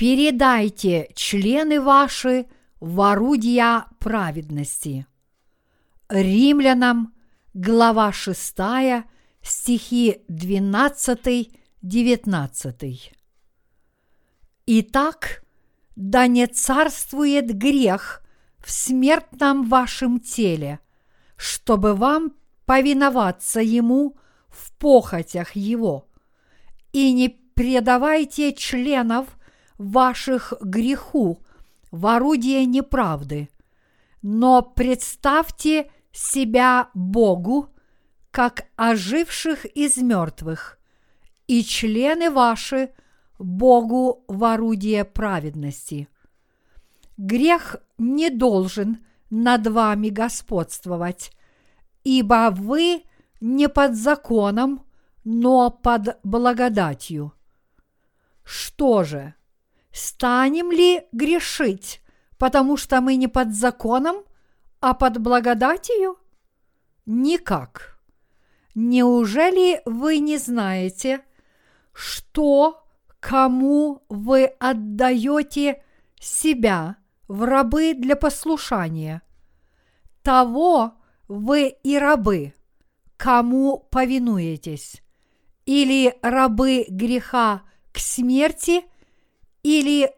передайте члены ваши в орудия праведности. Римлянам, глава 6, стихи 12-19. Итак, да не царствует грех в смертном вашем теле, чтобы вам повиноваться ему в похотях его, и не предавайте членов ваших греху в орудие неправды, но представьте себя Богу, как оживших из мертвых, и члены ваши Богу в орудие праведности. Грех не должен над вами господствовать, ибо вы не под законом, но под благодатью. Что же, станем ли грешить, потому что мы не под законом, а под благодатью? Никак. Неужели вы не знаете, что кому вы отдаете себя в рабы для послушания? Того вы и рабы, кому повинуетесь, или рабы греха к смерти, или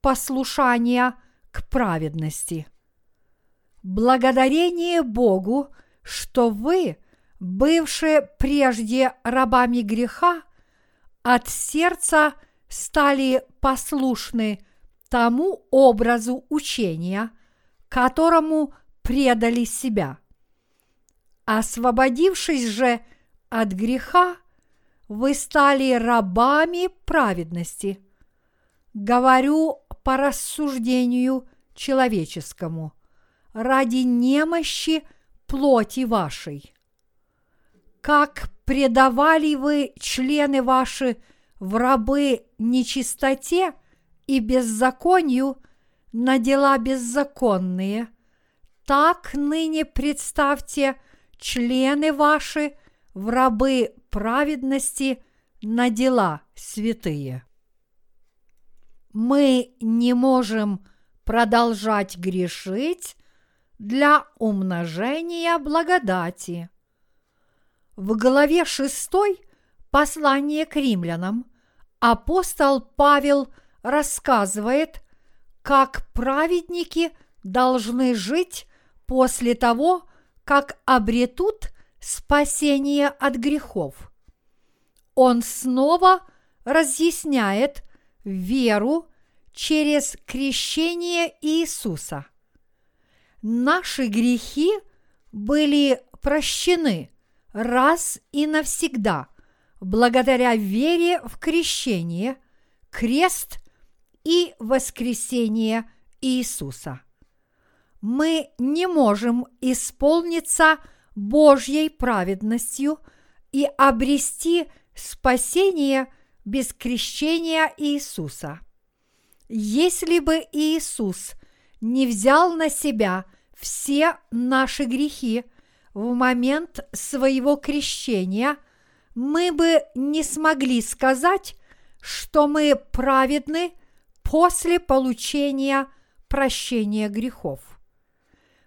послушания к праведности. Благодарение Богу, что вы, бывшие прежде рабами греха, от сердца стали послушны тому образу учения, которому предали себя. Освободившись же от греха, вы стали рабами праведности. Говорю по рассуждению человеческому, ради немощи плоти вашей. Как предавали вы члены ваши в рабы нечистоте и беззаконию на дела беззаконные, так ныне представьте члены ваши в рабы праведности на дела святые. Мы не можем продолжать грешить для умножения благодати. В главе 6 послания к римлянам апостол Павел рассказывает, как праведники должны жить после того, как обретут спасение от грехов. Он снова разъясняет веру через крещение Иисуса. Наши грехи были прощены – раз и навсегда благодаря вере в крещение, крест и воскресение Иисуса. Мы не можем исполниться Божьей праведностью и обрести спасение без крещения Иисуса. Если бы Иисус не взял на себя все наши грехи – в момент своего крещения, мы бы не смогли сказать, что мы праведны после получения прощения грехов.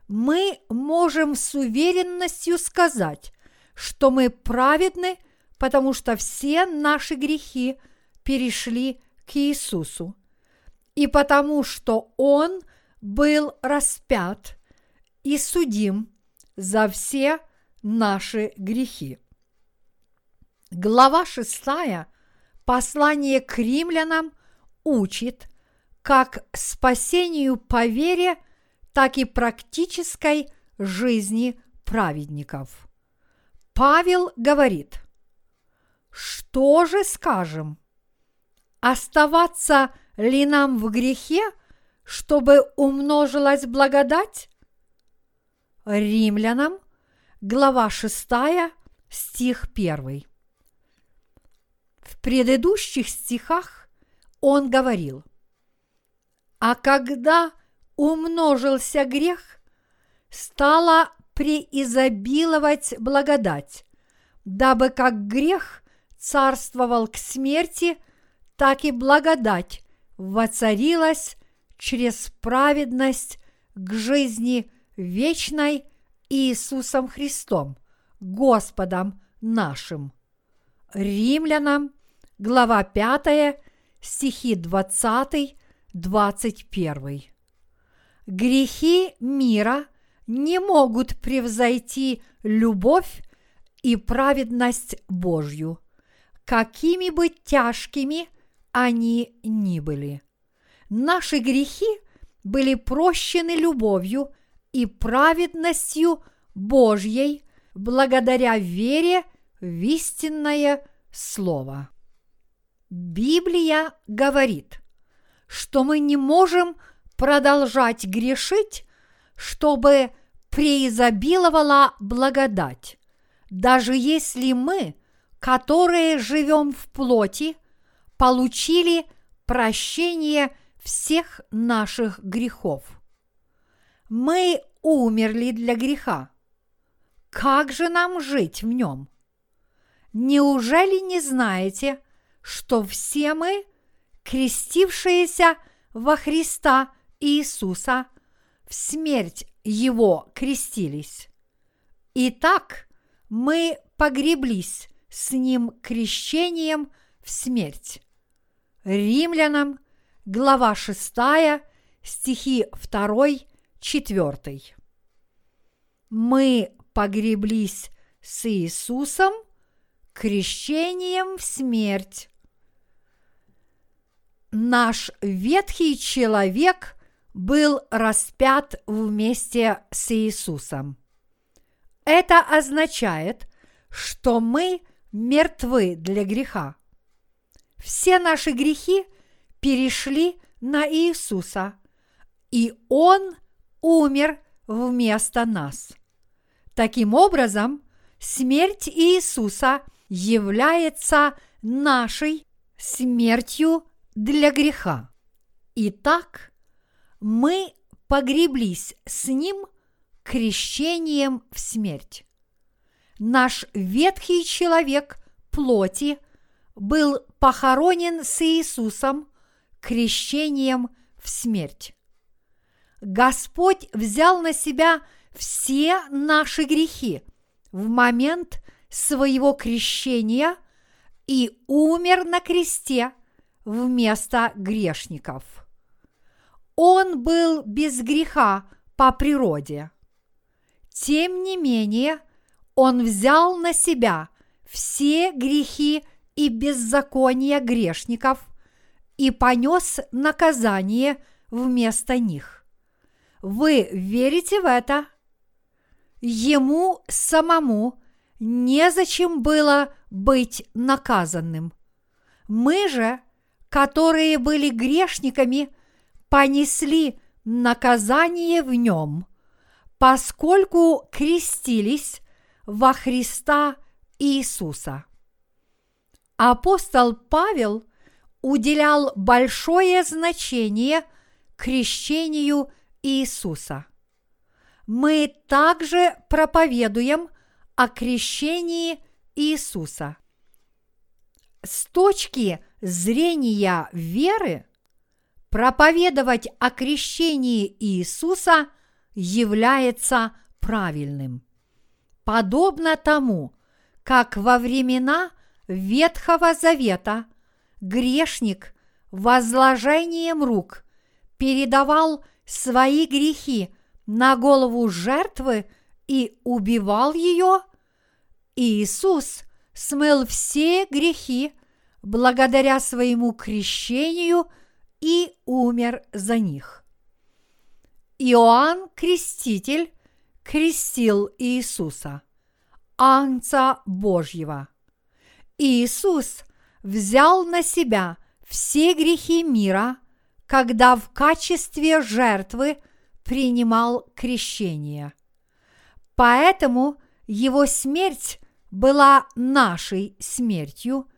Мы можем с уверенностью сказать, что мы праведны, потому что все наши грехи перешли к Иисусу, и потому что Он был распят и судим за все наши грехи. Глава 6 послание к римлянам учит как спасению по вере, так и практической жизни праведников. Павел говорит, что же скажем? Оставаться ли нам в грехе, чтобы умножилась благодать? Римлянам, глава 6, стих 1. В предыдущих стихах он говорил, «А когда умножился грех, стала преизобиловать благодать, дабы как грех царствовал к смерти, так и благодать воцарилась через праведность к жизни вечной Иисусом Христом, Господом нашим. Римлянам, глава 5, стихи 20-21. Грехи мира не могут превзойти любовь и праведность Божью, какими бы тяжкими они ни были. Наши грехи были прощены любовью и праведностью Божьей благодаря вере в истинное Слово. Библия говорит, что мы не можем продолжать грешить, чтобы преизобиловала благодать, даже если мы, которые живем в плоти, получили прощение всех наших грехов. Мы умерли для греха. Как же нам жить в нем? Неужели не знаете, что все мы, крестившиеся во Христа Иисуса, в смерть Его крестились? Итак, мы погреблись с Ним крещением в смерть. Римлянам, глава 6, стихи 2, 4. Мы погреблись с Иисусом – крещением в смерть. Наш ветхий человек был распят вместе с Иисусом. Это означает, что мы мертвы для греха. Все наши грехи перешли на Иисуса, и Он умер вместо нас. Таким образом, смерть Иисуса – является нашей смертью для греха. Итак, мы погреблись с Ним крещением в смерть. Наш ветхий человек плоти был похоронен с Иисусом крещением в смерть. Господь взял на себя все наши грехи в момент своего крещения и умер на кресте вместо грешников. Он был без греха по природе. Тем не менее, он взял на себя все грехи и беззакония грешников и понес наказание вместо них. Вы верите в это? Ему самому незачем было быть наказанным. Мы же, которые были грешниками, понесли наказание в нем, поскольку крестились во Христа Иисуса. Апостол Павел уделял большое значение крещению Иисуса. Мы также проповедуем – о крещении Иисуса. С точки зрения веры, проповедовать о крещении Иисуса является правильным. Подобно тому, как во времена Ветхого Завета грешник возложением рук передавал свои грехи на голову жертвы и убивал ее, Иисус смыл все грехи благодаря своему крещению и умер за них. Иоанн Креститель крестил Иисуса, Анца Божьего. Иисус взял на себя все грехи мира, когда в качестве жертвы принимал крещение. Поэтому его смерть была нашей смертью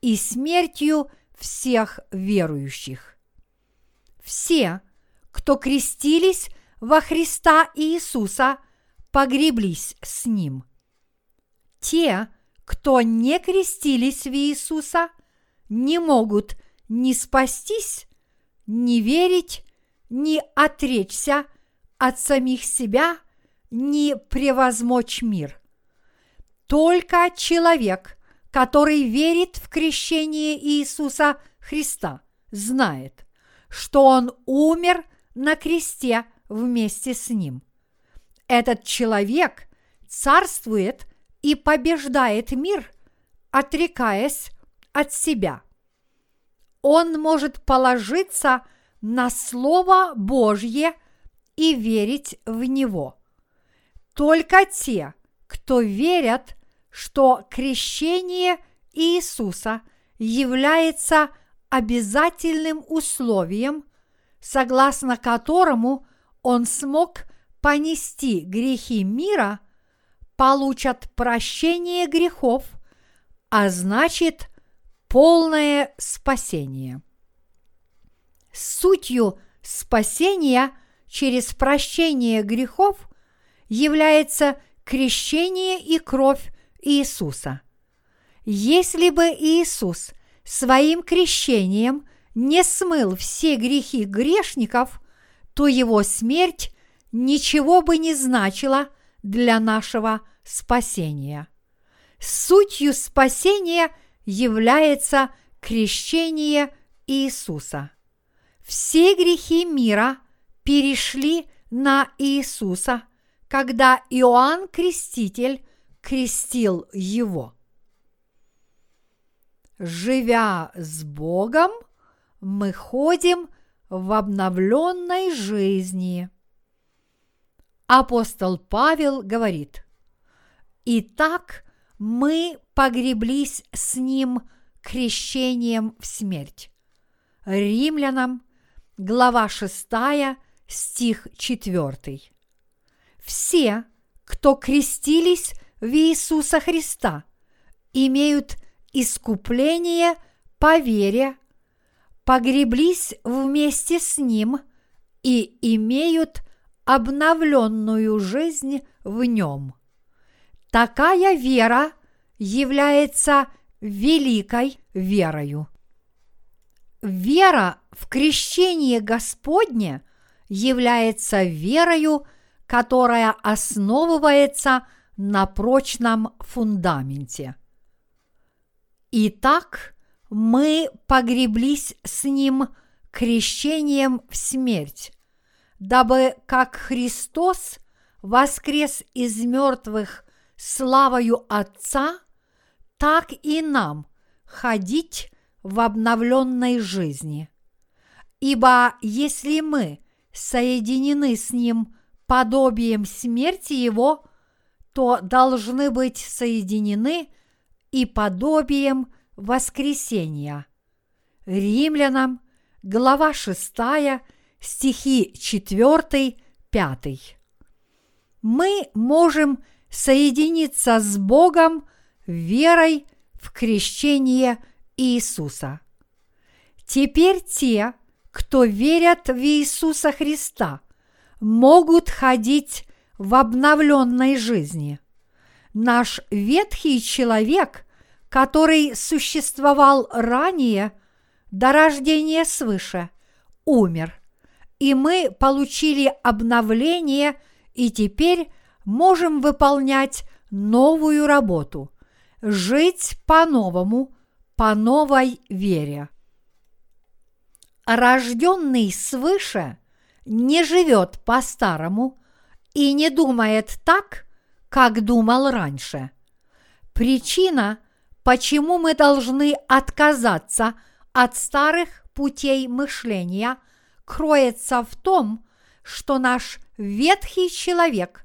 и смертью всех верующих. Все, кто крестились во Христа Иисуса, погреблись с Ним. Те, кто не крестились в Иисуса, не могут ни спастись, не верить, не отречься от самих себя, не превозмочь мир. Только человек, который верит в крещение Иисуса Христа, знает, что Он умер на кресте вместе с Ним. Этот человек царствует и побеждает мир, отрекаясь от себя. Он может положиться на Слово Божье и верить в него. Только те, кто верят, что крещение Иисуса является обязательным условием, согласно которому он смог понести грехи мира, получат прощение грехов, а значит полное спасение. Сутью спасения через прощение грехов является крещение и кровь Иисуса. Если бы Иисус своим крещением не смыл все грехи грешников, то его смерть ничего бы не значила для нашего спасения. Сутью спасения является крещение Иисуса. Все грехи мира перешли на Иисуса, когда Иоанн Креститель крестил его. Живя с Богом, мы ходим в обновленной жизни. Апостол Павел говорит, «Итак, мы погреблись с Ним крещением в смерть». Римлянам, глава 6, стих 4. Все, кто крестились в Иисуса Христа, имеют искупление по вере, погреблись вместе с Ним и имеют обновленную жизнь в Нем. Такая вера является великой верою. Вера в крещение Господне является верою, которая основывается на прочном фундаменте. Итак, мы погреблись с Ним крещением в смерть, дабы как Христос воскрес из мертвых славою Отца, так и нам ходить в обновленной жизни. Ибо если мы соединены с Ним подобием смерти Его, то должны быть соединены и подобием воскресения. Римлянам, глава 6, стихи 4, 5. Мы можем соединиться с Богом верой в крещение Иисуса. Теперь те, кто верят в Иисуса Христа, могут ходить в обновленной жизни. Наш ветхий человек, который существовал ранее, до рождения свыше, умер, и мы получили обновление и теперь можем выполнять новую работу, жить по-новому, по новой вере. Рожденный свыше не живет по-старому и не думает так, как думал раньше. Причина, почему мы должны отказаться от старых путей мышления, кроется в том, что наш ветхий человек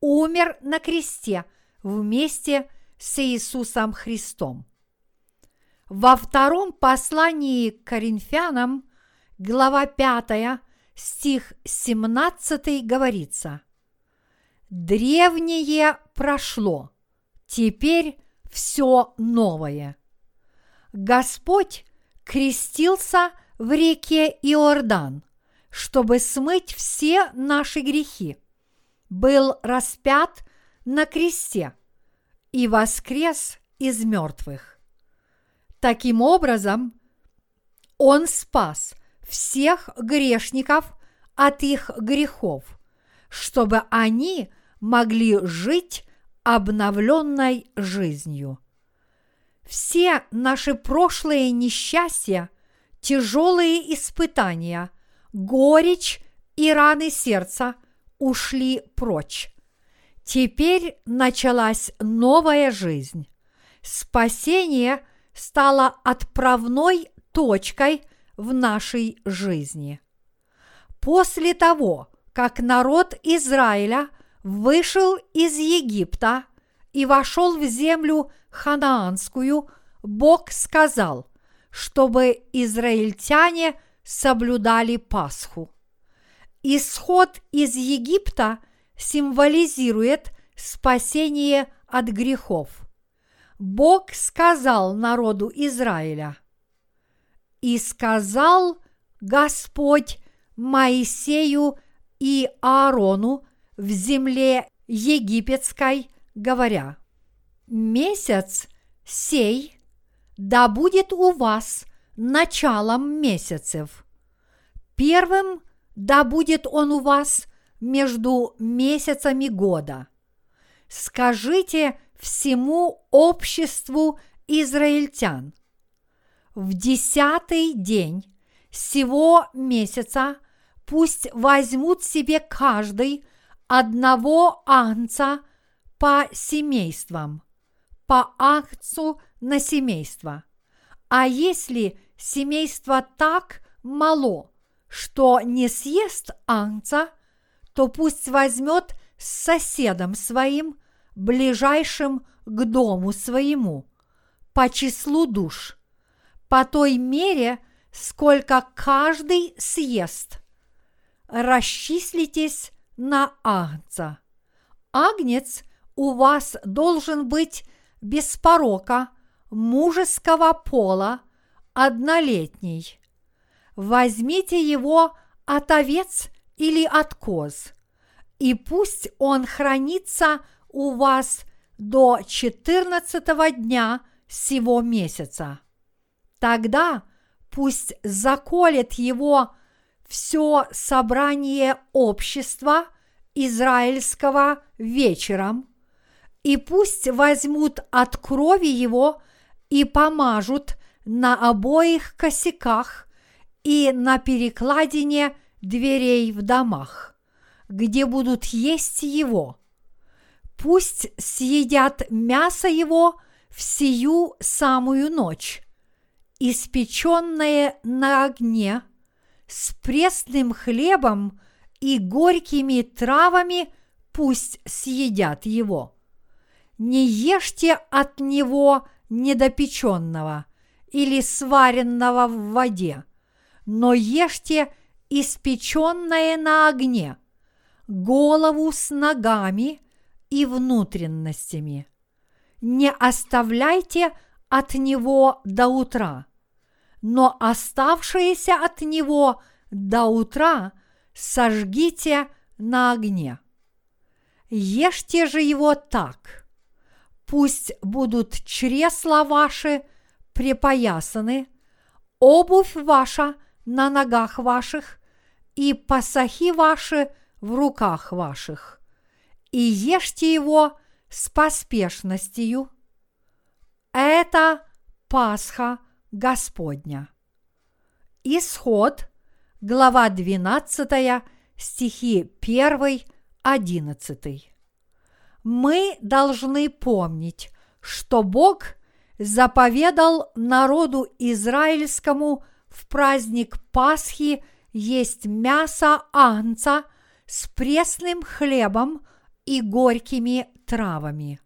умер на кресте вместе с Иисусом Христом. Во втором послании к Коринфянам, глава 5, стих 17 говорится – Древнее прошло, теперь все новое. Господь крестился в реке Иордан, чтобы смыть все наши грехи, был распят на кресте и воскрес из мертвых. Таким образом, Он спас всех грешников от их грехов, чтобы они могли жить обновленной жизнью. Все наши прошлые несчастья, тяжелые испытания, горечь и раны сердца ушли прочь. Теперь началась новая жизнь. Спасение стало отправной точкой в нашей жизни. После того, как народ Израиля вышел из Египта и вошел в землю ханаанскую, Бог сказал, чтобы израильтяне соблюдали Пасху. Исход из Египта символизирует спасение от грехов. Бог сказал народу Израиля, «И сказал Господь Моисею и Аарону в земле египетской, говоря, «Месяц сей да будет у вас началом месяцев. Первым да будет он у вас между месяцами года. Скажите всему обществу израильтян. В десятый день сего месяца пусть возьмут себе каждый одного анца по семействам, по акцу на семейство. А если семейство так мало, что не съест анца, то пусть возьмет с соседом своим, ближайшим к дому своему, по числу душ, по той мере, сколько каждый съест. Расчислитесь на агнца. Агнец у вас должен быть без порока, мужеского пола, однолетний. Возьмите его от овец или от коз, и пусть он хранится у вас до четырнадцатого дня сего месяца. Тогда пусть заколет его все собрание общества израильского вечером, и пусть возьмут от крови его и помажут на обоих косяках и на перекладине дверей в домах, где будут есть его. Пусть съедят мясо его в сию самую ночь, испеченное на огне, с пресным хлебом и горькими травами пусть съедят его. Не ешьте от него недопеченного или сваренного в воде, но ешьте испеченное на огне, голову с ногами и внутренностями. Не оставляйте от него до утра, но оставшееся от него до утра сожгите на огне. Ешьте же его так. Пусть будут чресла ваши припоясаны, обувь ваша на ногах ваших и пасахи ваши в руках ваших. И ешьте его с поспешностью. Это Пасха Господня. Исход, глава 12, стихи 1, 11. Мы должны помнить, что Бог заповедал народу израильскому в праздник Пасхи есть мясо анца с пресным хлебом и горькими травами.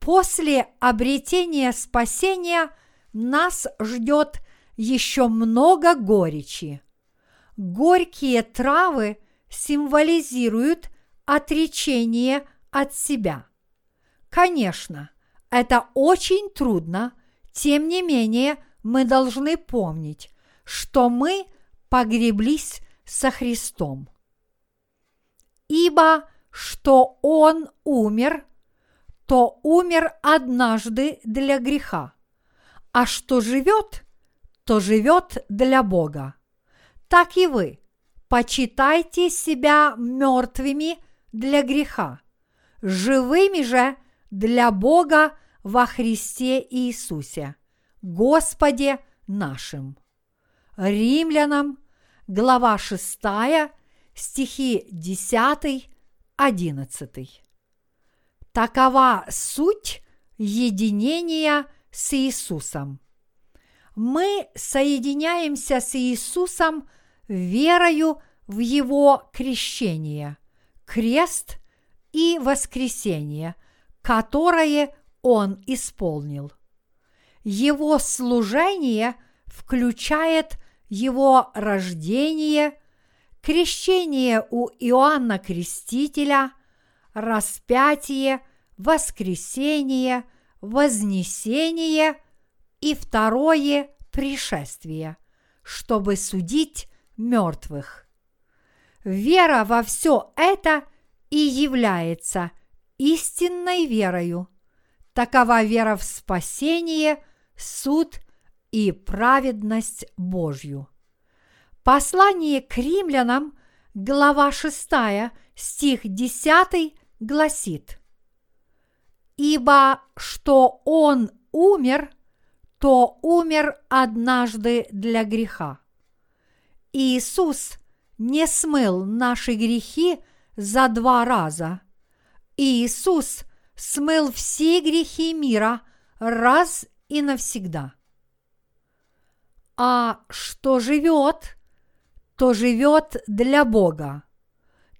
После обретения спасения нас ждет еще много горечи. Горькие травы символизируют отречение от себя. Конечно, это очень трудно, тем не менее мы должны помнить, что мы погреблись со Христом. Ибо что Он умер, то умер однажды для греха, а что живет, то живет для Бога. так и вы почитайте себя мертвыми для греха, живыми же для Бога во Христе Иисусе, Господе нашим. Римлянам, глава 6, стихи 10, 11. Такова суть единения с Иисусом. Мы соединяемся с Иисусом верою в Его крещение, крест и воскресение, которое Он исполнил. Его служение включает Его рождение, крещение у Иоанна Крестителя, распятие, воскресение, вознесение и второе пришествие, чтобы судить мертвых. Вера во все это и является истинной верою. Такова вера в спасение, суд и праведность Божью. Послание к римлянам, глава 6, стих 10 гласит «Ибо что Он умер, то умер однажды для греха. Иисус не смыл наши грехи за два раза. Иисус смыл все грехи мира раз и навсегда. А что живет, то живет для Бога.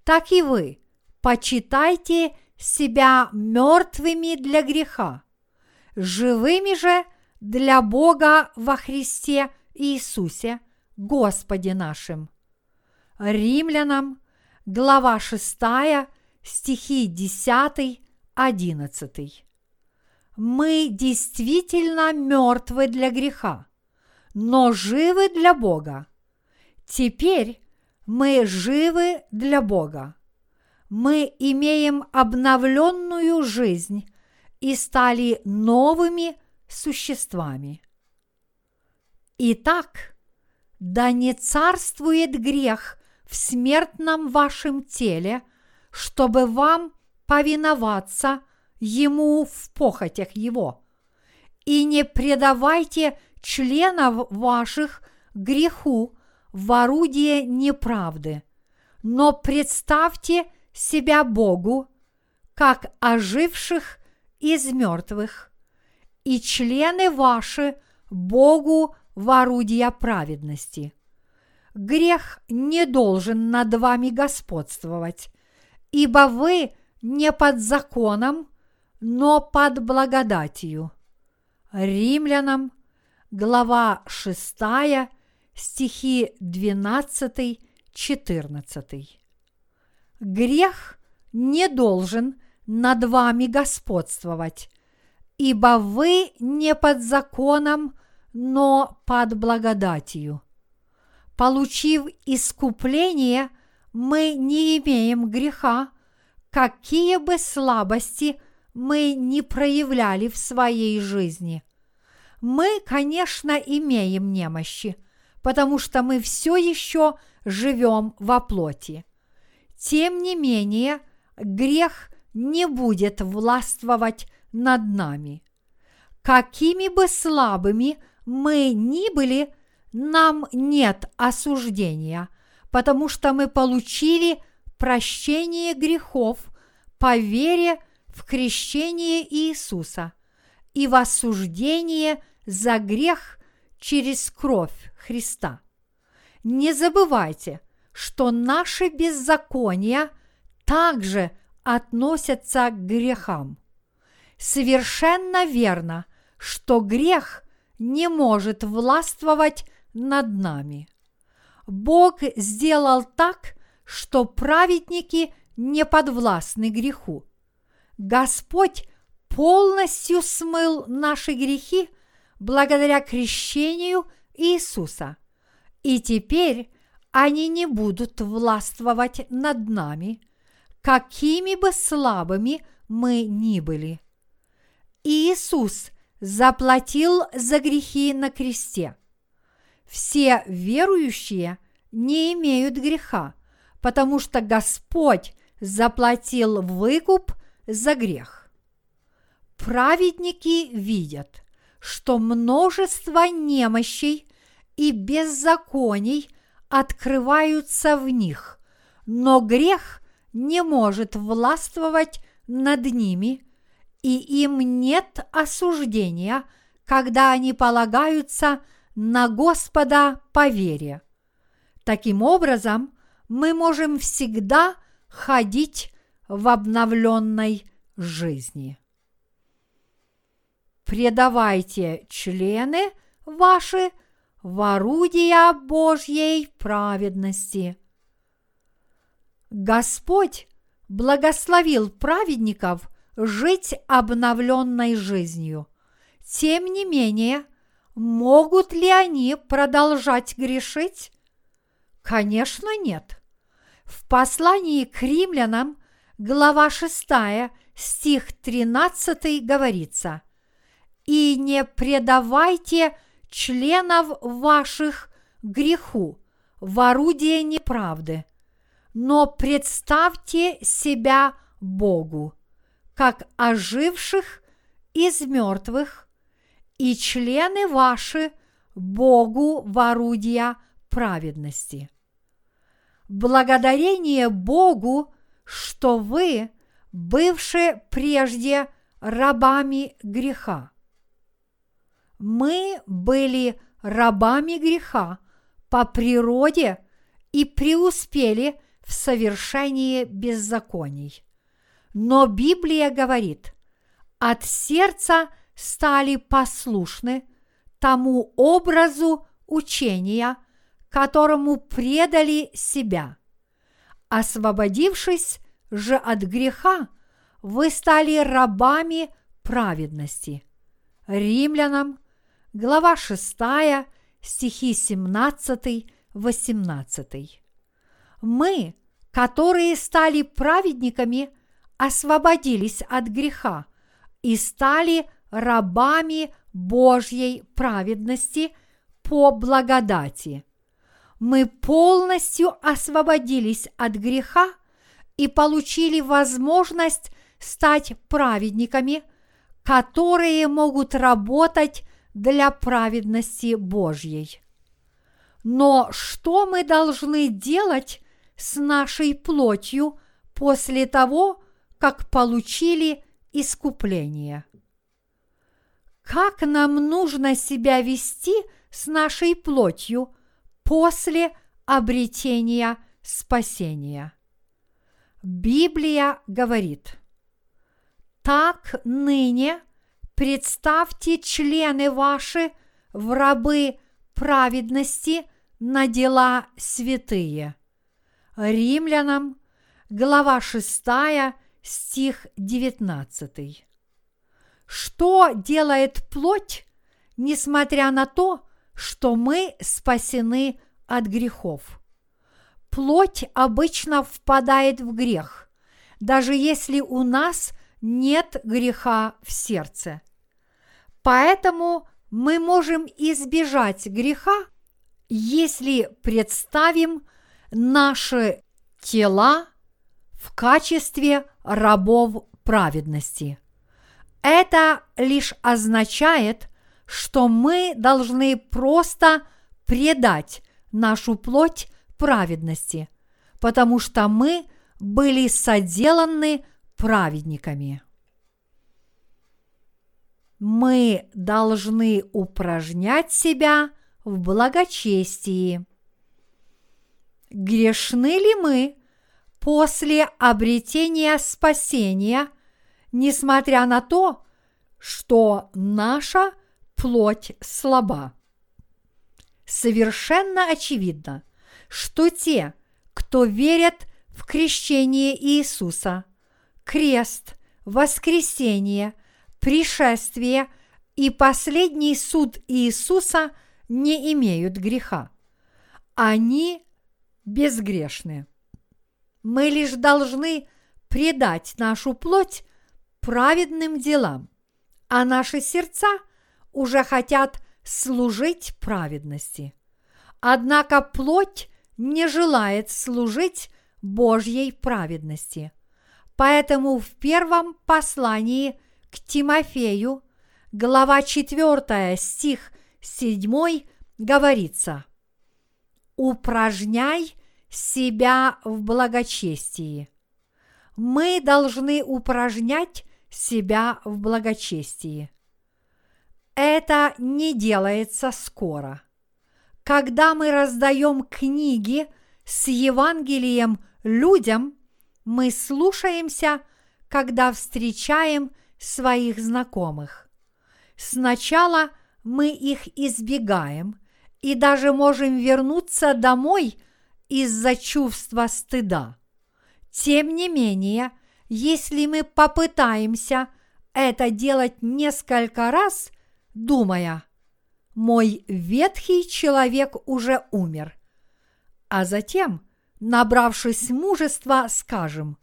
Так и вы почитайте себя мертвыми для греха, живыми же для Бога во Христе Иисусе, Господе нашим. Римлянам, глава 6, стихи 10, 11. Мы действительно мертвы для греха, но живы для Бога. Теперь мы живы для Бога мы имеем обновленную жизнь и стали новыми существами. Итак, да не царствует грех в смертном вашем теле, чтобы вам повиноваться ему в похотях его. И не предавайте членов ваших греху в орудие неправды, но представьте – себя Богу, как оживших из мертвых, и члены ваши Богу в орудия праведности. Грех не должен над вами господствовать, ибо вы не под законом, но под благодатью. Римлянам, глава 6, стихи 12-14 грех не должен над вами господствовать, ибо вы не под законом, но под благодатью. Получив искупление, мы не имеем греха, какие бы слабости мы не проявляли в своей жизни. Мы, конечно, имеем немощи, потому что мы все еще живем во плоти. Тем не менее, грех не будет властвовать над нами. Какими бы слабыми мы ни были, нам нет осуждения, потому что мы получили прощение грехов по вере в крещение Иисуса и в осуждение за грех через кровь Христа. Не забывайте – что наши беззакония также относятся к грехам. Совершенно верно, что грех не может властвовать над нами. Бог сделал так, что праведники не подвластны греху. Господь полностью смыл наши грехи благодаря крещению Иисуса. И теперь они не будут властвовать над нами, какими бы слабыми мы ни были. Иисус заплатил за грехи на кресте. Все верующие не имеют греха, потому что Господь заплатил выкуп за грех. Праведники видят, что множество немощей и беззаконий открываются в них, но грех не может властвовать над ними, и им нет осуждения, когда они полагаются на Господа по вере. Таким образом, мы можем всегда ходить в обновленной жизни. Предавайте члены ваши в орудия Божьей праведности. Господь благословил праведников жить обновленной жизнью. Тем не менее, могут ли они продолжать грешить? Конечно, нет. В послании к римлянам, глава 6, стих 13 говорится «И не предавайте членов ваших греху в орудие неправды, но представьте себя Богу, как оживших из мертвых, и члены ваши Богу в орудия праведности. Благодарение Богу, что вы, бывшие прежде рабами греха. Мы были рабами греха по природе и преуспели в совершении беззаконий. Но Библия говорит, от сердца стали послушны тому образу учения, которому предали себя. Освободившись же от греха, вы стали рабами праведности. Римлянам, глава 6, стихи 17-18. Мы, которые стали праведниками, освободились от греха и стали рабами Божьей праведности по благодати. Мы полностью освободились от греха и получили возможность стать праведниками, которые могут работать для праведности Божьей. Но что мы должны делать с нашей плотью после того, как получили искупление? Как нам нужно себя вести с нашей плотью после обретения спасения? Библия говорит, так ныне представьте члены ваши в рабы праведности на дела святые. Римлянам, глава 6, стих 19. Что делает плоть, несмотря на то, что мы спасены от грехов? Плоть обычно впадает в грех, даже если у нас нет греха в сердце. Поэтому мы можем избежать греха, если представим наши тела в качестве рабов праведности. Это лишь означает, что мы должны просто предать нашу плоть праведности, потому что мы были соделаны праведниками мы должны упражнять себя в благочестии. Грешны ли мы после обретения спасения, несмотря на то, что наша плоть слаба? Совершенно очевидно, что те, кто верят в крещение Иисуса, крест, воскресение – пришествие и последний суд Иисуса не имеют греха. Они безгрешны. Мы лишь должны предать нашу плоть праведным делам, а наши сердца уже хотят служить праведности. Однако плоть не желает служить Божьей праведности. Поэтому в первом послании к Тимофею, глава 4, стих 7 говорится «Упражняй себя в благочестии». Мы должны упражнять себя в благочестии. Это не делается скоро. Когда мы раздаем книги с Евангелием людям, мы слушаемся, когда встречаем своих знакомых. Сначала мы их избегаем и даже можем вернуться домой из-за чувства стыда. Тем не менее, если мы попытаемся это делать несколько раз, думая, мой ветхий человек уже умер, а затем, набравшись мужества, скажем,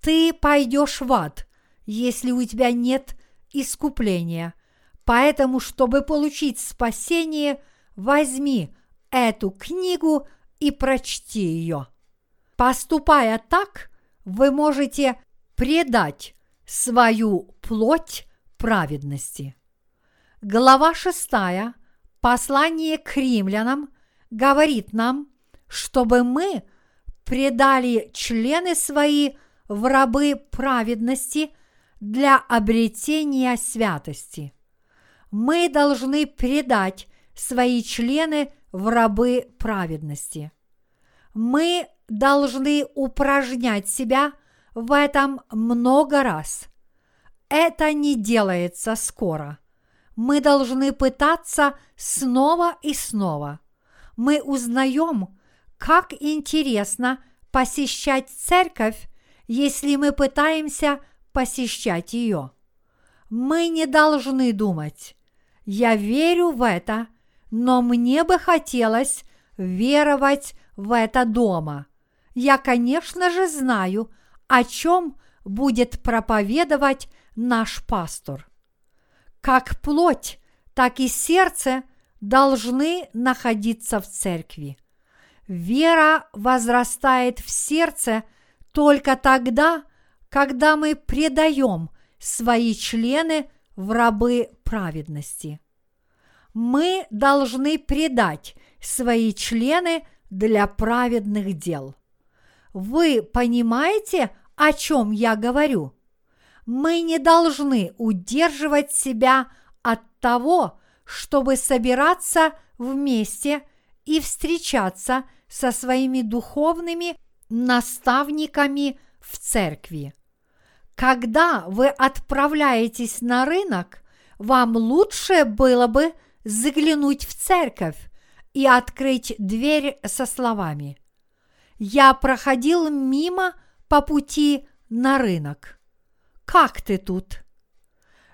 ты пойдешь в ад, если у тебя нет искупления. Поэтому, чтобы получить спасение, возьми эту книгу и прочти ее. Поступая так, вы можете предать свою плоть праведности. Глава 6, послание к римлянам, говорит нам, чтобы мы предали члены свои в рабы праведности для обретения святости. Мы должны предать свои члены в рабы праведности. Мы должны упражнять себя в этом много раз. Это не делается скоро. Мы должны пытаться снова и снова. Мы узнаем, как интересно посещать церковь, если мы пытаемся посещать ее. Мы не должны думать, я верю в это, но мне бы хотелось веровать в это дома. Я, конечно же, знаю, о чем будет проповедовать наш пастор. Как плоть, так и сердце должны находиться в церкви. Вера возрастает в сердце только тогда, когда мы предаем свои члены в рабы праведности. Мы должны предать свои члены для праведных дел. Вы понимаете, о чем я говорю? Мы не должны удерживать себя от того, чтобы собираться вместе и встречаться со своими духовными наставниками в церкви. Когда вы отправляетесь на рынок, вам лучше было бы заглянуть в церковь и открыть дверь со словами «Я проходил мимо по пути на рынок. Как ты тут?»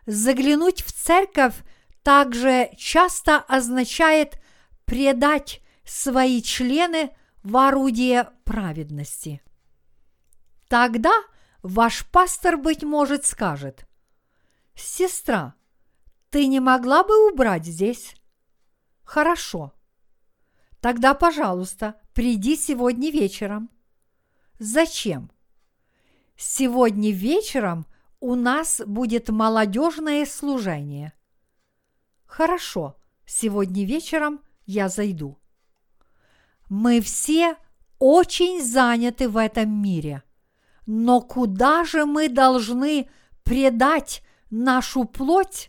Заглянуть в церковь также часто означает предать свои члены в орудие праведности. Тогда – ваш пастор, быть может, скажет, «Сестра, ты не могла бы убрать здесь?» «Хорошо. Тогда, пожалуйста, приди сегодня вечером». «Зачем?» «Сегодня вечером у нас будет молодежное служение». «Хорошо, сегодня вечером я зайду». Мы все очень заняты в этом мире. Но куда же мы должны предать нашу плоть?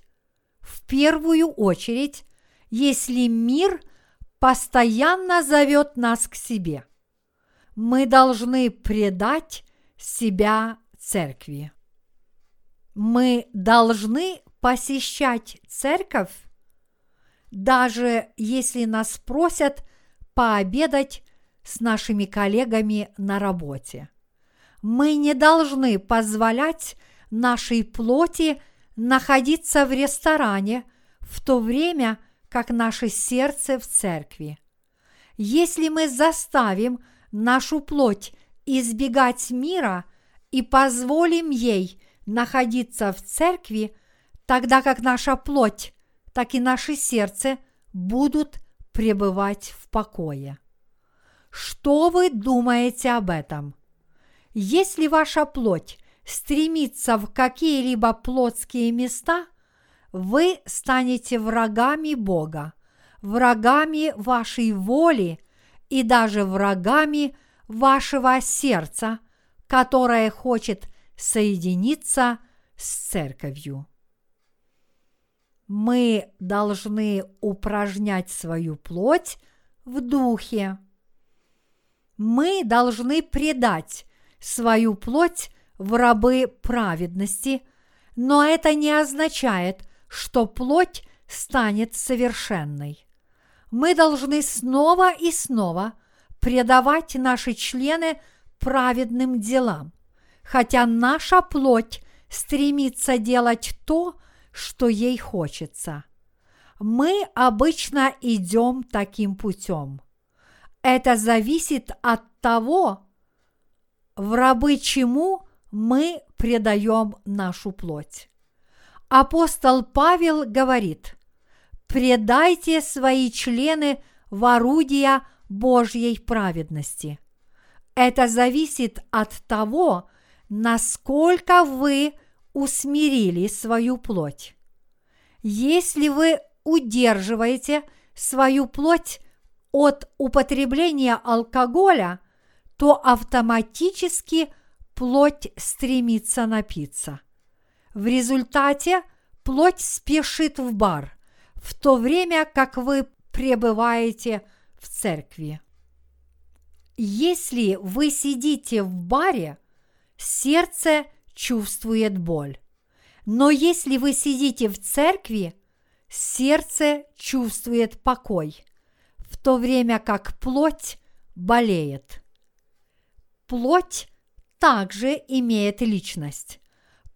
В первую очередь, если мир постоянно зовет нас к себе. Мы должны предать себя церкви. Мы должны посещать церковь, даже если нас просят пообедать с нашими коллегами на работе. Мы не должны позволять нашей плоти находиться в ресторане в то время, как наше сердце в церкви. Если мы заставим нашу плоть избегать мира и позволим ей находиться в церкви, тогда как наша плоть, так и наше сердце будут пребывать в покое. что вы думаете об этом. Если ваша плоть стремится в какие-либо плотские места, вы станете врагами Бога, врагами вашей воли и даже врагами вашего сердца, которое хочет соединиться с церковью. Мы должны упражнять свою плоть в духе. Мы должны предать свою плоть в рабы праведности, но это не означает, что плоть станет совершенной. Мы должны снова и снова предавать наши члены праведным делам, хотя наша плоть стремится делать то, что ей хочется. Мы обычно идем таким путем. Это зависит от того, в рабы чему мы предаем нашу плоть. Апостол Павел говорит, предайте свои члены в орудия Божьей праведности. Это зависит от того, насколько вы усмирили свою плоть. Если вы удерживаете свою плоть от употребления алкоголя, то автоматически плоть стремится напиться. В результате плоть спешит в бар, в то время как вы пребываете в церкви. Если вы сидите в баре, сердце чувствует боль. Но если вы сидите в церкви, сердце чувствует покой, в то время как плоть болеет. Плоть также имеет личность.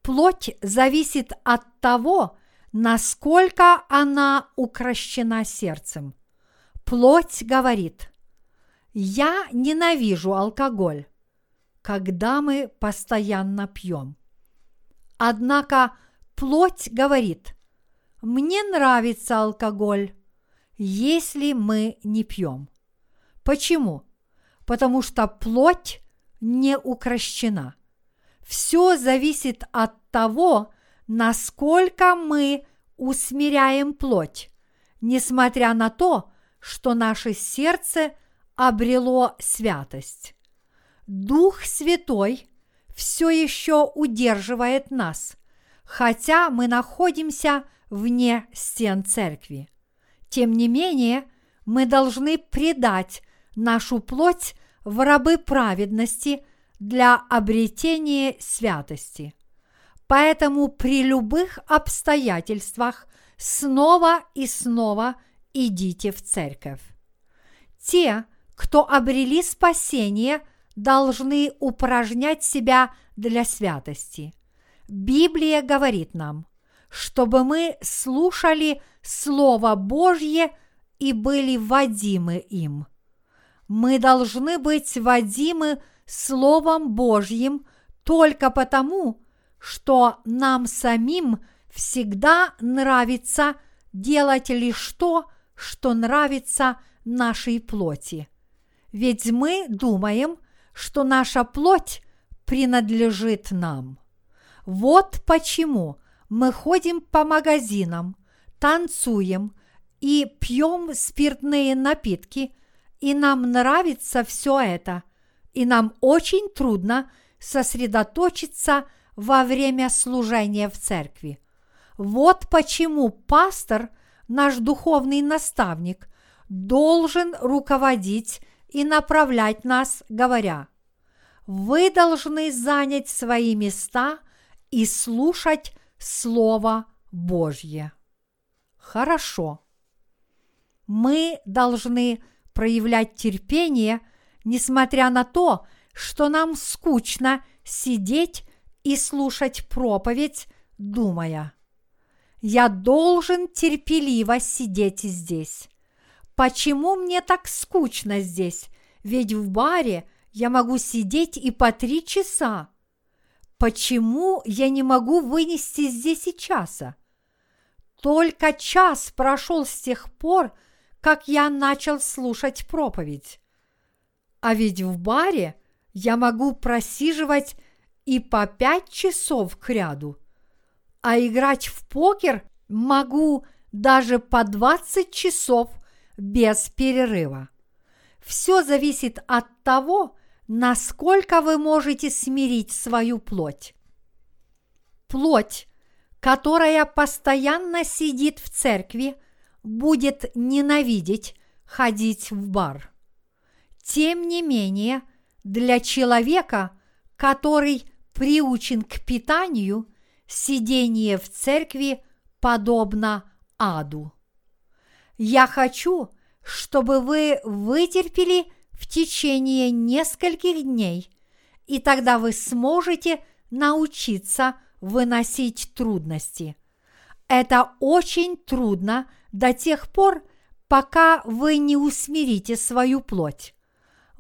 Плоть зависит от того, насколько она укращена сердцем. Плоть говорит, я ненавижу алкоголь, когда мы постоянно пьем. Однако плоть говорит, мне нравится алкоголь, если мы не пьем. Почему? Потому что плоть не укращена. Все зависит от того, насколько мы усмиряем плоть, несмотря на то, что наше сердце обрело святость. Дух Святой все еще удерживает нас, хотя мы находимся вне стен церкви. Тем не менее, мы должны предать нашу плоть в рабы праведности для обретения святости. Поэтому при любых обстоятельствах снова и снова идите в церковь. Те, кто обрели спасение, должны упражнять себя для святости. Библия говорит нам, чтобы мы слушали Слово Божье и были водимы им. Мы должны быть водимы Словом Божьим только потому, что нам самим всегда нравится делать лишь то, что нравится нашей плоти. Ведь мы думаем, что наша плоть принадлежит нам. Вот почему мы ходим по магазинам, танцуем и пьем спиртные напитки, и нам нравится все это, и нам очень трудно сосредоточиться во время служения в церкви. Вот почему пастор, наш духовный наставник, должен руководить и направлять нас, говоря, вы должны занять свои места и слушать Слово Божье. Хорошо. Мы должны проявлять терпение, несмотря на то, что нам скучно сидеть и слушать проповедь, думая, я должен терпеливо сидеть здесь. Почему мне так скучно здесь? Ведь в баре я могу сидеть и по три часа. Почему я не могу вынести здесь и часа? Только час прошел с тех пор, как я начал слушать проповедь. А ведь в баре я могу просиживать и по пять часов к ряду, а играть в покер могу даже по 20 часов без перерыва. Все зависит от того, насколько вы можете смирить свою плоть. Плоть, которая постоянно сидит в церкви, будет ненавидеть ходить в бар. Тем не менее, для человека, который приучен к питанию, сидение в церкви подобно аду. Я хочу, чтобы вы вытерпели в течение нескольких дней, и тогда вы сможете научиться выносить трудности. Это очень трудно до тех пор, пока вы не усмирите свою плоть.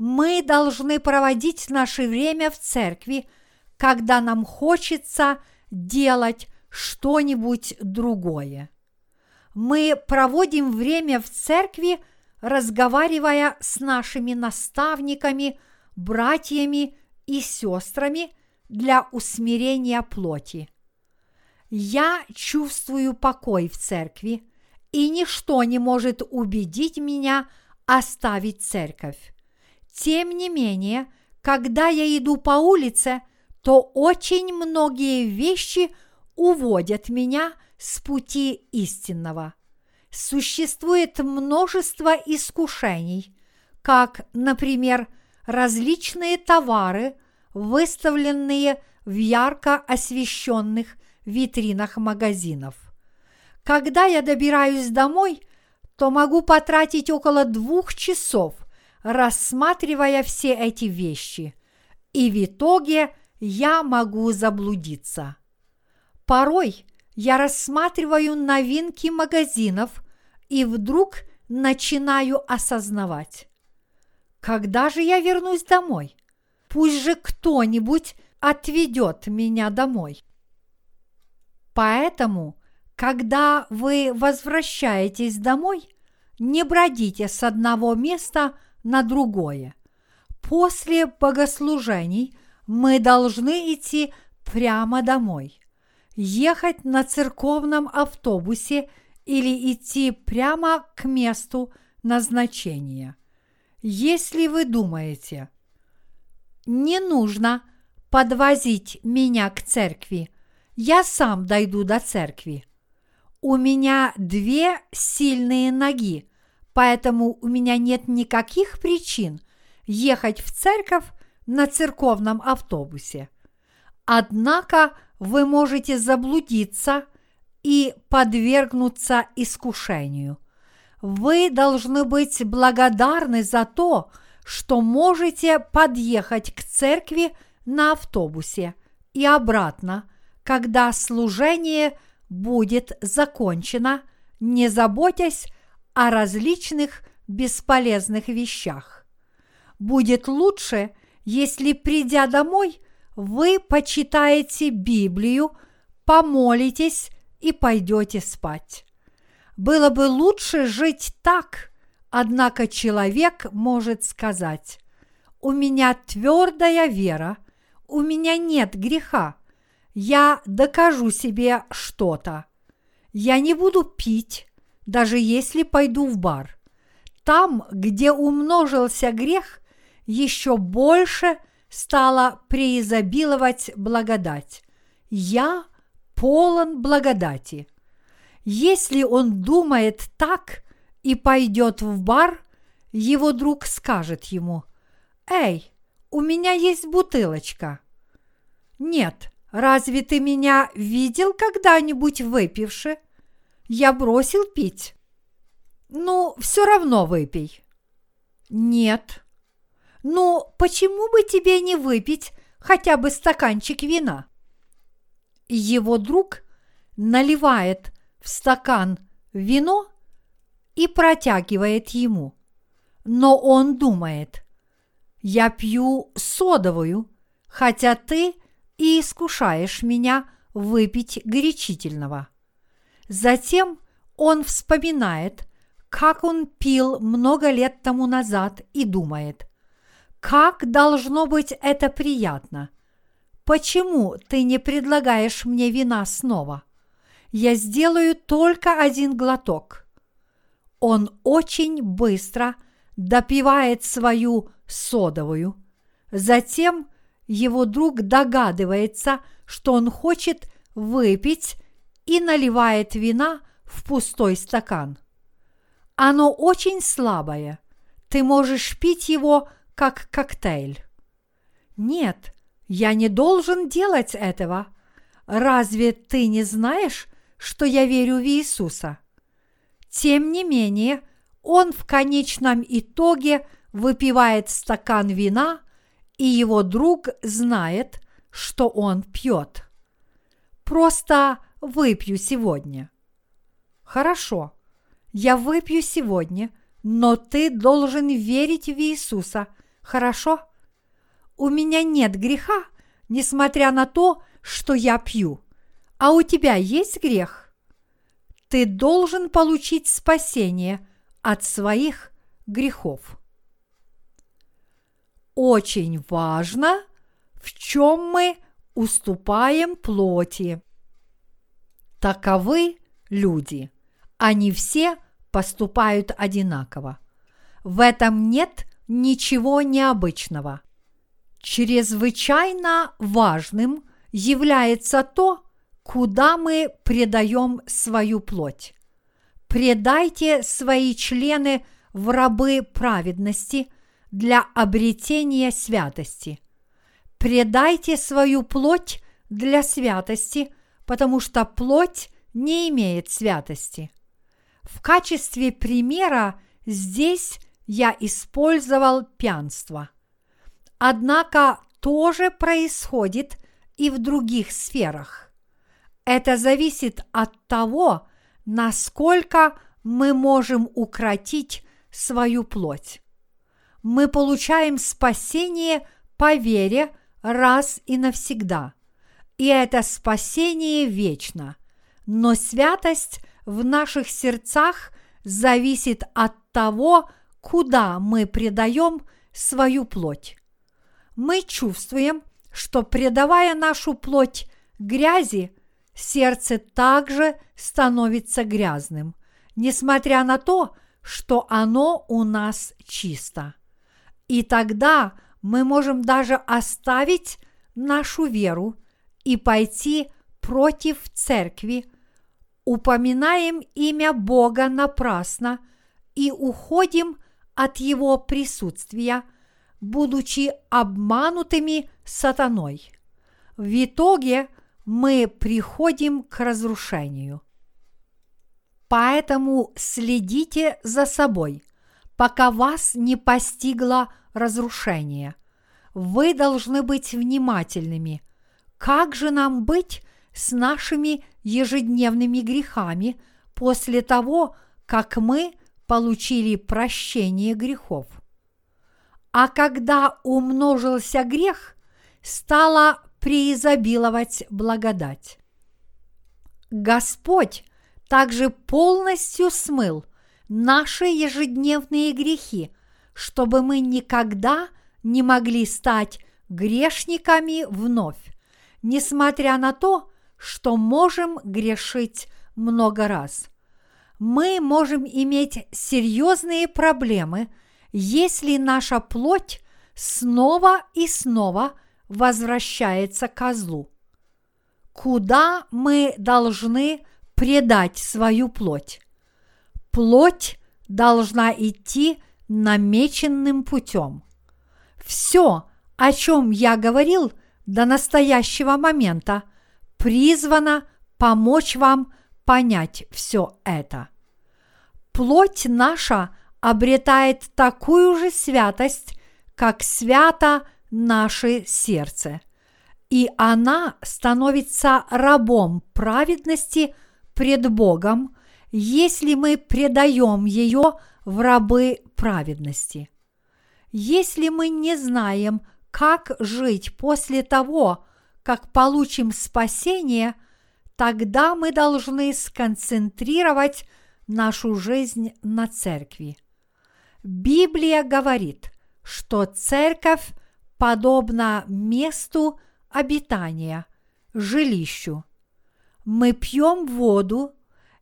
Мы должны проводить наше время в церкви, когда нам хочется делать что-нибудь другое. Мы проводим время в церкви, разговаривая с нашими наставниками, братьями и сестрами для усмирения плоти. Я чувствую покой в церкви, и ничто не может убедить меня оставить церковь. Тем не менее, когда я иду по улице, то очень многие вещи уводят меня с пути истинного. Существует множество искушений, как, например, различные товары, выставленные в ярко освещенных витринах магазинов. Когда я добираюсь домой, то могу потратить около двух часов, рассматривая все эти вещи, и в итоге я могу заблудиться. Порой я рассматриваю новинки магазинов и вдруг начинаю осознавать. Когда же я вернусь домой? Пусть же кто-нибудь отведет меня домой. Поэтому, когда вы возвращаетесь домой, не бродите с одного места на другое. После богослужений мы должны идти прямо домой ехать на церковном автобусе или идти прямо к месту назначения. Если вы думаете, не нужно подвозить меня к церкви, я сам дойду до церкви. У меня две сильные ноги, поэтому у меня нет никаких причин ехать в церковь на церковном автобусе. Однако вы можете заблудиться и подвергнуться искушению. Вы должны быть благодарны за то, что можете подъехать к церкви на автобусе и обратно, когда служение будет закончено, не заботясь о различных бесполезных вещах. Будет лучше, если, придя домой, вы почитаете Библию, помолитесь и пойдете спать. Было бы лучше жить так, однако человек может сказать, у меня твердая вера, у меня нет греха, я докажу себе что-то. Я не буду пить, даже если пойду в бар. Там, где умножился грех, еще больше – стала преизобиловать благодать. Я полон благодати. Если он думает так и пойдет в бар, его друг скажет ему, «Эй, у меня есть бутылочка». «Нет, разве ты меня видел когда-нибудь выпивши? Я бросил пить». «Ну, все равно выпей». «Нет, ну, почему бы тебе не выпить хотя бы стаканчик вина? Его друг наливает в стакан вино и протягивает ему. Но он думает, я пью содовую, хотя ты и искушаешь меня выпить горячительного. Затем он вспоминает, как он пил много лет тому назад и думает, Как должно быть это приятно? Почему ты не предлагаешь мне вина снова? Я сделаю только один глоток. Он очень быстро допивает свою содовую. Затем его друг догадывается, что он хочет выпить и наливает вина в пустой стакан. Оно очень слабое. Ты можешь пить его как коктейль. Нет, я не должен делать этого. Разве ты не знаешь, что я верю в Иисуса? Тем не менее, он в конечном итоге выпивает стакан вина, и его друг знает, что он пьет. Просто выпью сегодня. Хорошо, я выпью сегодня, но ты должен верить в Иисуса, хорошо? У меня нет греха, несмотря на то, что я пью. А у тебя есть грех? Ты должен получить спасение от своих грехов. Очень важно, в чем мы уступаем плоти. Таковы люди. Они все поступают одинаково. В этом нет ничего необычного. Чрезвычайно важным является то, куда мы предаем свою плоть. Предайте свои члены в рабы праведности для обретения святости. Предайте свою плоть для святости, потому что плоть не имеет святости. В качестве примера здесь я использовал пьянство. Однако тоже происходит и в других сферах. Это зависит от того, насколько мы можем укротить свою плоть. Мы получаем спасение по вере раз и навсегда, и это спасение вечно, но святость в наших сердцах зависит от того, куда мы предаем свою плоть. Мы чувствуем, что предавая нашу плоть грязи, сердце также становится грязным, несмотря на то, что оно у нас чисто. И тогда мы можем даже оставить нашу веру и пойти против церкви, упоминаем имя Бога напрасно и уходим от Его присутствия, будучи обманутыми сатаной. В итоге мы приходим к разрушению. Поэтому следите за собой, пока вас не постигло разрушение. Вы должны быть внимательными. Как же нам быть с нашими ежедневными грехами после того, как мы получили прощение грехов. А когда умножился грех, стала преизобиловать благодать. Господь также полностью смыл наши ежедневные грехи, чтобы мы никогда не могли стать грешниками вновь, несмотря на то, что можем грешить много раз. Мы можем иметь серьезные проблемы, если наша плоть снова и снова возвращается к козлу. Куда мы должны предать свою плоть? Плоть должна идти намеченным путем. Все, о чем я говорил до настоящего момента, призвана помочь вам понять все это. Плоть наша обретает такую же святость, как свято наше сердце, и она становится рабом праведности пред Богом, если мы предаем ее в рабы праведности. Если мы не знаем, как жить после того, как получим спасение, тогда мы должны сконцентрировать нашу жизнь на церкви. Библия говорит, что церковь подобна месту обитания, жилищу. Мы пьем воду,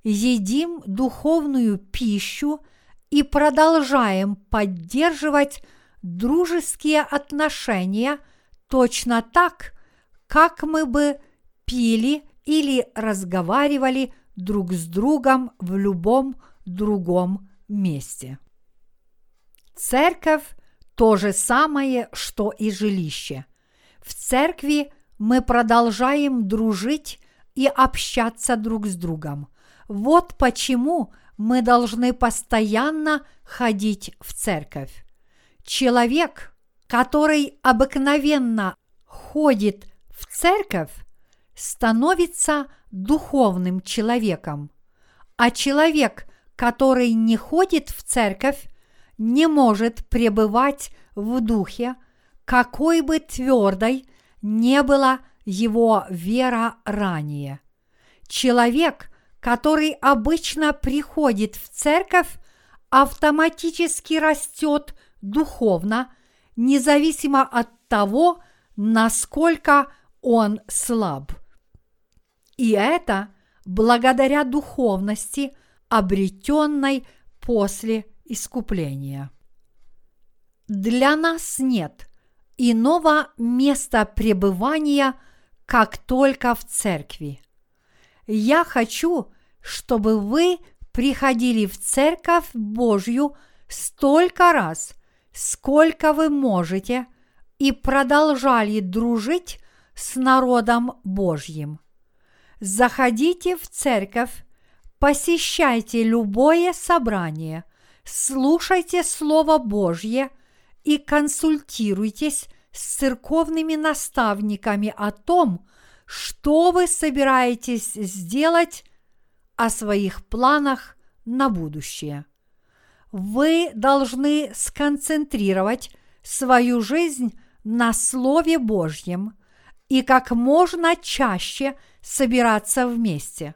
едим духовную пищу и продолжаем поддерживать дружеские отношения точно так, как мы бы пили или разговаривали друг с другом в любом другом месте. Церковь – то же самое, что и жилище. В церкви мы продолжаем дружить и общаться друг с другом. Вот почему мы должны постоянно ходить в церковь. Человек, который обыкновенно ходит в церковь, становится духовным человеком, а человек, который не ходит в церковь, не может пребывать в духе, какой бы твердой не была его вера ранее. Человек, который обычно приходит в церковь, автоматически растет духовно, независимо от того, насколько он слаб. И это благодаря духовности, обретенной после искупления. Для нас нет иного места пребывания, как только в церкви. Я хочу, чтобы вы приходили в церковь Божью столько раз, сколько вы можете, и продолжали дружить с народом Божьим. Заходите в церковь, посещайте любое собрание, слушайте Слово Божье и консультируйтесь с церковными наставниками о том, что вы собираетесь сделать о своих планах на будущее. Вы должны сконцентрировать свою жизнь на Слове Божьем и как можно чаще собираться вместе.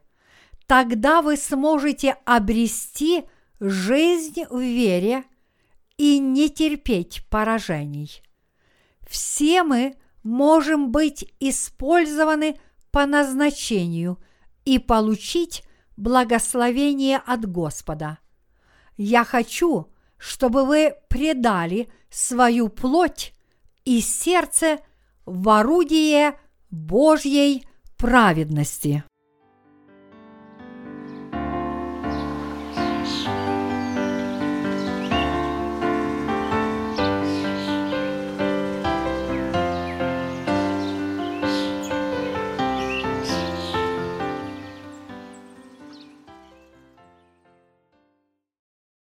Тогда вы сможете обрести жизнь в вере и не терпеть поражений. Все мы можем быть использованы по назначению и получить благословение от Господа. Я хочу, чтобы вы предали свою плоть и сердце в орудие Божьей праведности.